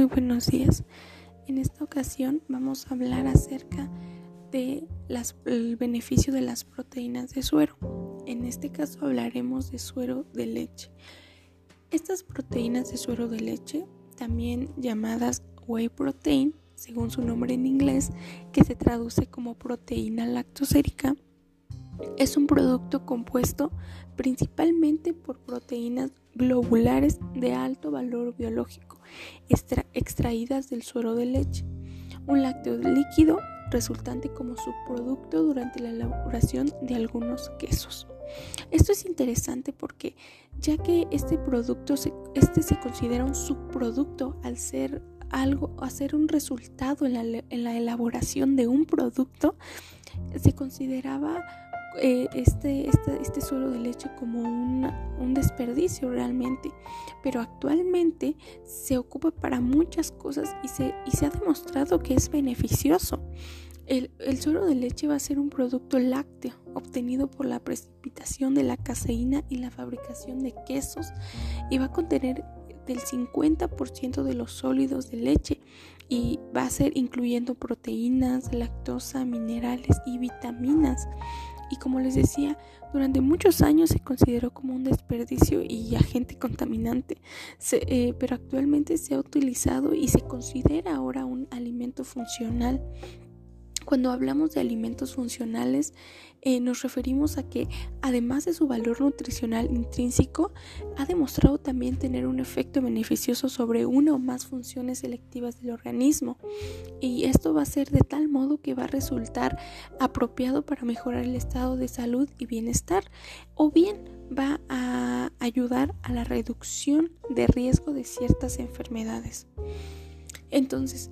Muy buenos días. En esta ocasión vamos a hablar acerca de el beneficio de las proteínas de suero. En este caso hablaremos de suero de leche. Estas proteínas de suero de leche, también llamadas whey protein, según su nombre en inglés, que se traduce como proteína lactosérica, es un producto compuesto principalmente por proteínas globulares de alto valor biológico, extraídas del suero de leche, un lácteo líquido resultante como subproducto durante la elaboración de algunos quesos. Esto es interesante porque ya que este producto se, este se considera un subproducto al ser algo, hacer un resultado en la, en la elaboración de un producto, se consideraba eh, este, este, este, suelo de leche como un desperdicio realmente, pero actualmente se ocupa para muchas cosas y se, y se ha demostrado que es beneficioso. El, el, suero de leche va a ser un producto lácteo obtenido por la precipitación de la caseína y la fabricación de quesos y va a contener del 50% de los sólidos de leche y va a ser incluyendo proteínas, lactosa, minerales y vitaminas y como les decía, durante muchos años se consideró como un desperdicio y agente contaminante, eh, pero actualmente se ha utilizado y se considera ahora un alimento funcional cuando hablamos de alimentos funcionales, eh, nos referimos a que, además de su valor nutricional intrínseco, ha demostrado también tener un efecto beneficioso sobre una o más funciones selectivas del organismo. Y esto va a ser de tal modo que va a resultar apropiado para mejorar el estado de salud y bienestar, o bien va a ayudar a la reducción de riesgo de ciertas enfermedades. Entonces,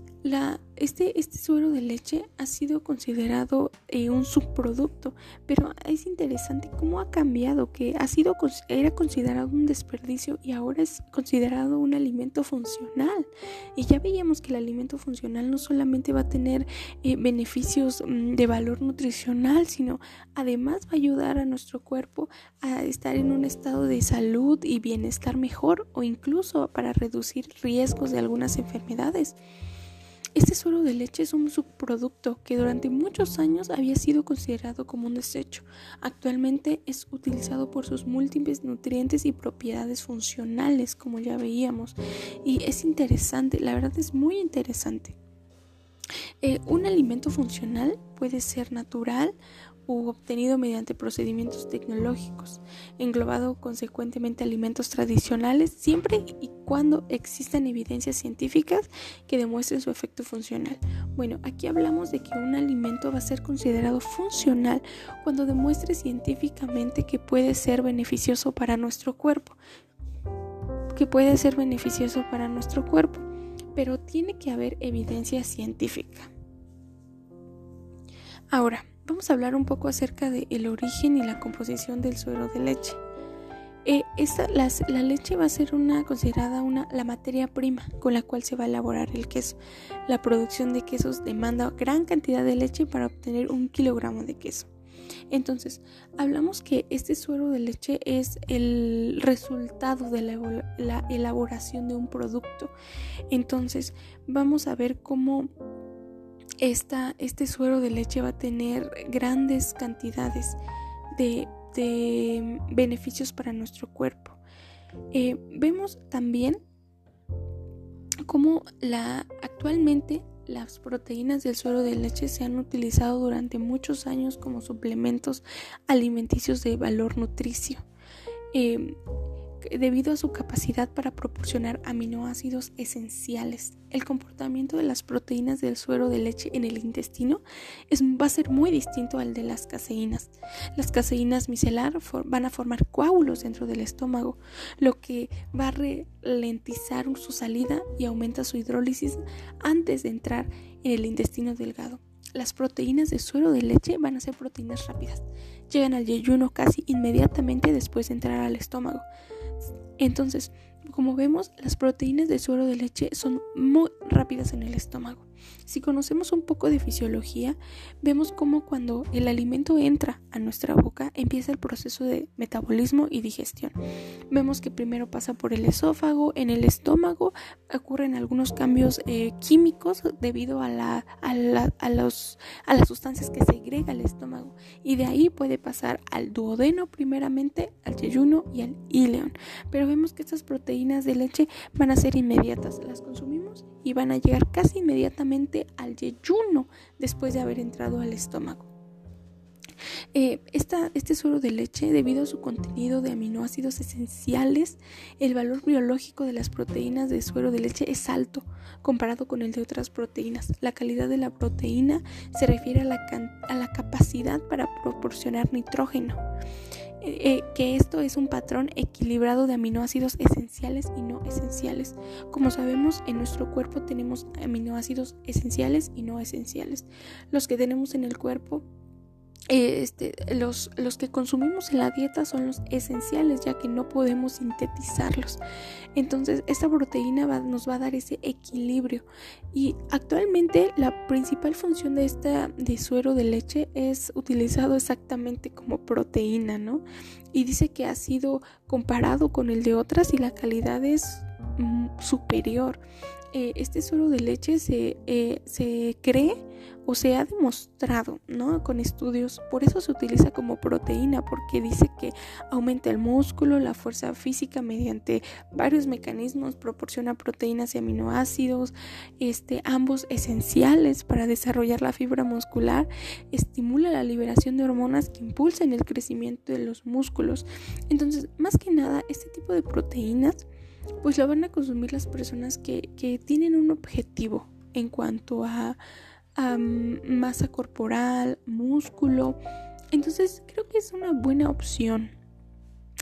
este, este suero de leche ha sido considerado eh, un subproducto, pero es interesante cómo ha cambiado, que ha sido, era considerado un desperdicio y ahora es considerado un alimento funcional. Y ya veíamos que el alimento funcional no solamente va a tener eh, beneficios mm, de valor nutricional, sino además va a ayudar a nuestro cuerpo a estar en un estado de salud y bienestar mejor o incluso para reducir riesgos de algunas enfermedades. Este suero de leche es un subproducto que durante muchos años había sido considerado como un desecho. Actualmente es utilizado por sus múltiples nutrientes y propiedades funcionales, como ya veíamos. Y es interesante, la verdad es muy interesante. Eh, un alimento funcional puede ser natural u obtenido mediante procedimientos tecnológicos, englobado consecuentemente alimentos tradicionales siempre y cuando existan evidencias científicas que demuestren su efecto funcional. Bueno, aquí hablamos de que un alimento va a ser considerado funcional cuando demuestre científicamente que puede ser beneficioso para nuestro cuerpo, que puede ser beneficioso para nuestro cuerpo, pero tiene que haber evidencia científica. Ahora, vamos a hablar un poco acerca del origen y la composición del suero de leche. Eh, la leche va a ser una, considerada una, la materia prima con la cual se va a elaborar el queso. La producción de quesos demanda gran cantidad de leche para obtener un kilogramo de queso. Entonces, hablamos que este suero de leche es el resultado de la elaboración de un producto. Entonces, vamos a ver cómo este suero de leche va a tener grandes cantidades de, beneficios para nuestro cuerpo. Eh, vemos también cómo la, actualmente las proteínas del suero de leche se han utilizado durante muchos años como suplementos alimenticios de valor nutricio. Eh, debido a su capacidad para proporcionar aminoácidos esenciales. El comportamiento de las proteínas del suero de leche en el intestino va a ser muy distinto al de las caseínas. Las caseínas micelar van a formar coágulos dentro del estómago, lo que va a ralentizar su salida y aumenta su hidrólisis antes de entrar en el intestino delgado. Las proteínas de suero de leche van a ser proteínas rápidas. Llegan al yeyuno casi inmediatamente después de entrar al estómago. Entonces, como vemos, las proteínas de suero de leche son muy rápidas en el estómago. Si conocemos un poco de fisiología, vemos cómo cuando el alimento entra a nuestra boca empieza el proceso de metabolismo y digestión. Vemos que primero pasa por el esófago, en el estómago ocurren algunos cambios eh, químicos debido a, la, a, los, a las sustancias que segrega el estómago y de ahí puede pasar al duodeno primeramente, al yeyuno y al ileón. Pero vemos que estas proteínas de leche van a ser inmediatas, las consumimos y van a llegar casi inmediatamente al yeyuno después de haber entrado al estómago. Eh, este suero de leche, debido a su contenido de aminoácidos esenciales, el valor biológico de las proteínas de suero de leche es alto comparado con el de otras proteínas. La calidad de la proteína se refiere a la, a la capacidad para proporcionar nitrógeno. Eh, eh, que esto es un patrón equilibrado de aminoácidos esenciales y no esenciales. Como sabemos, en nuestro cuerpo tenemos aminoácidos esenciales y no esenciales. Los que tenemos en el cuerpo este, los, los, que consumimos en la dieta son los esenciales ya que no podemos sintetizarlos. Entonces esta proteína nos va a dar ese equilibrio y actualmente la principal función de esta de suero de leche es utilizado exactamente como proteína, ¿no? Y dice que ha sido comparado con el de otras y la calidad es mm, superior. Eh, este suero de leche se, eh, se cree o se ha demostrado, ¿no? Con estudios, por eso se utiliza como proteína, porque dice que aumenta el músculo, la fuerza física mediante varios mecanismos, proporciona proteínas y aminoácidos, este, ambos esenciales para desarrollar la fibra muscular, estimula la liberación de hormonas que impulsan el crecimiento de los músculos. Entonces, más que nada, este tipo de proteínas, pues lo van a consumir las personas que, que tienen un objetivo en cuanto a masa corporal, músculo. Entonces creo que es una buena opción.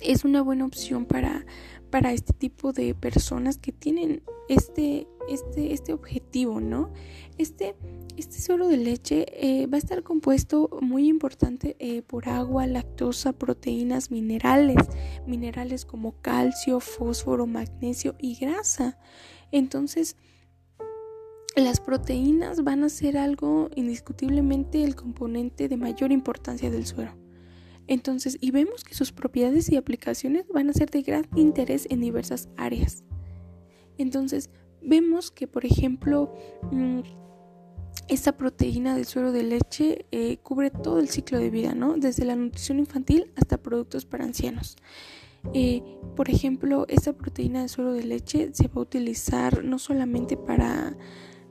Es una buena opción para, para este tipo de personas que tienen este, este, este objetivo, ¿no? Este, este suero de leche eh, va a estar compuesto muy importante eh, por agua, lactosa, proteínas, minerales, minerales como calcio, fósforo, magnesio y grasa. Entonces, las proteínas van a ser algo indiscutiblemente el componente de mayor importancia del suero. Entonces, y vemos que sus propiedades y aplicaciones van a ser de gran interés en diversas áreas. Entonces, vemos que, por ejemplo, mm, esta proteína del suero de leche eh, cubre todo el ciclo de vida, ¿no? Desde la nutrición infantil hasta productos para ancianos. Eh, por ejemplo, esta proteína del suero de leche se va a utilizar no solamente para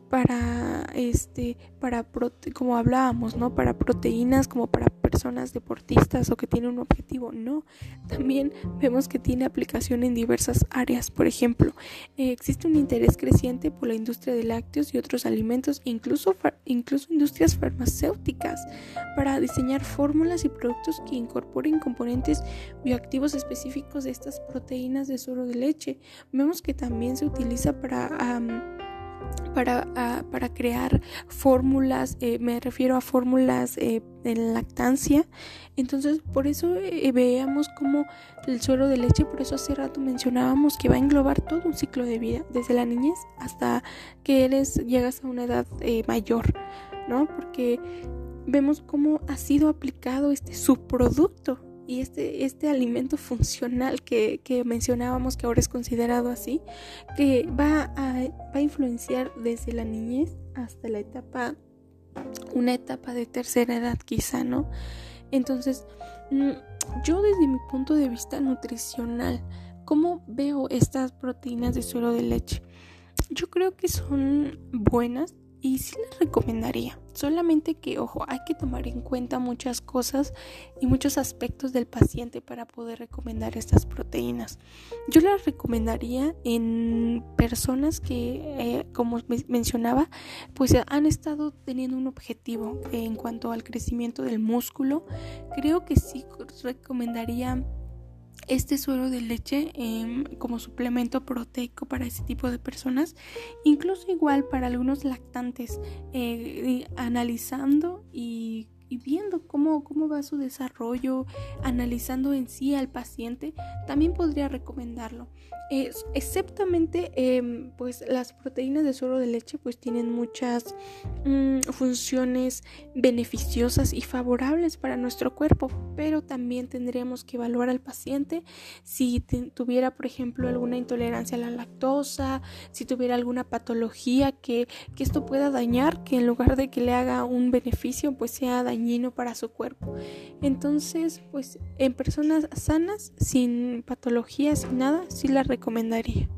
para este para como hablábamos no para proteínas como para personas deportistas o que tienen un objetivo no también vemos que tiene aplicación en diversas áreas. Por ejemplo eh, existe un interés creciente por la industria de lácteos y otros alimentos incluso incluso industrias farmacéuticas para diseñar fórmulas y productos que incorporen componentes bioactivos específicos de estas proteínas de suero de leche. Vemos que también se utiliza para para, para crear fórmulas, eh, me refiero a fórmulas eh, en lactancia. Entonces, por eso eh, veamos como el suero de leche, por eso hace rato mencionábamos que va a englobar todo un ciclo de vida, desde la niñez hasta que eres, llegas a una edad mayor, ¿no? Porque vemos cómo ha sido aplicado este subproducto y este, este alimento funcional que, mencionábamos que ahora es considerado así, que va a, va a influenciar desde la niñez hasta la etapa, una etapa de tercera edad quizá, ¿no? Entonces, mm, yo desde mi punto de vista nutricional, ¿cómo veo estas proteínas de suero de leche? Yo creo que son buenas y sí les recomendaría. Solamente que, ojo, hay que tomar en cuenta muchas cosas y muchos aspectos del paciente para poder recomendar estas proteínas. Yo las recomendaría en personas que, eh, como mencionaba, pues han estado teniendo un objetivo en cuanto al crecimiento del músculo. Creo que sí recomendaría este suero de leche em, como suplemento proteico para ese tipo de personas, incluso igual para algunos lactantes, eh, analizando y y viendo cómo, cómo va su desarrollo, analizando en sí al paciente, también podría recomendarlo. exceptamente, em, pues las proteínas de suero de leche pues tienen muchas mm, funciones beneficiosas y favorables para nuestro cuerpo, pero también tendríamos que evaluar al paciente si tuviera, por ejemplo, alguna intolerancia a la lactosa, si tuviera alguna patología que, que esto pueda dañar, que en lugar de que le haga un beneficio, pues sea para su cuerpo. Entonces, pues en personas sanas, sin patologías, sin nada, sí la recomendaría.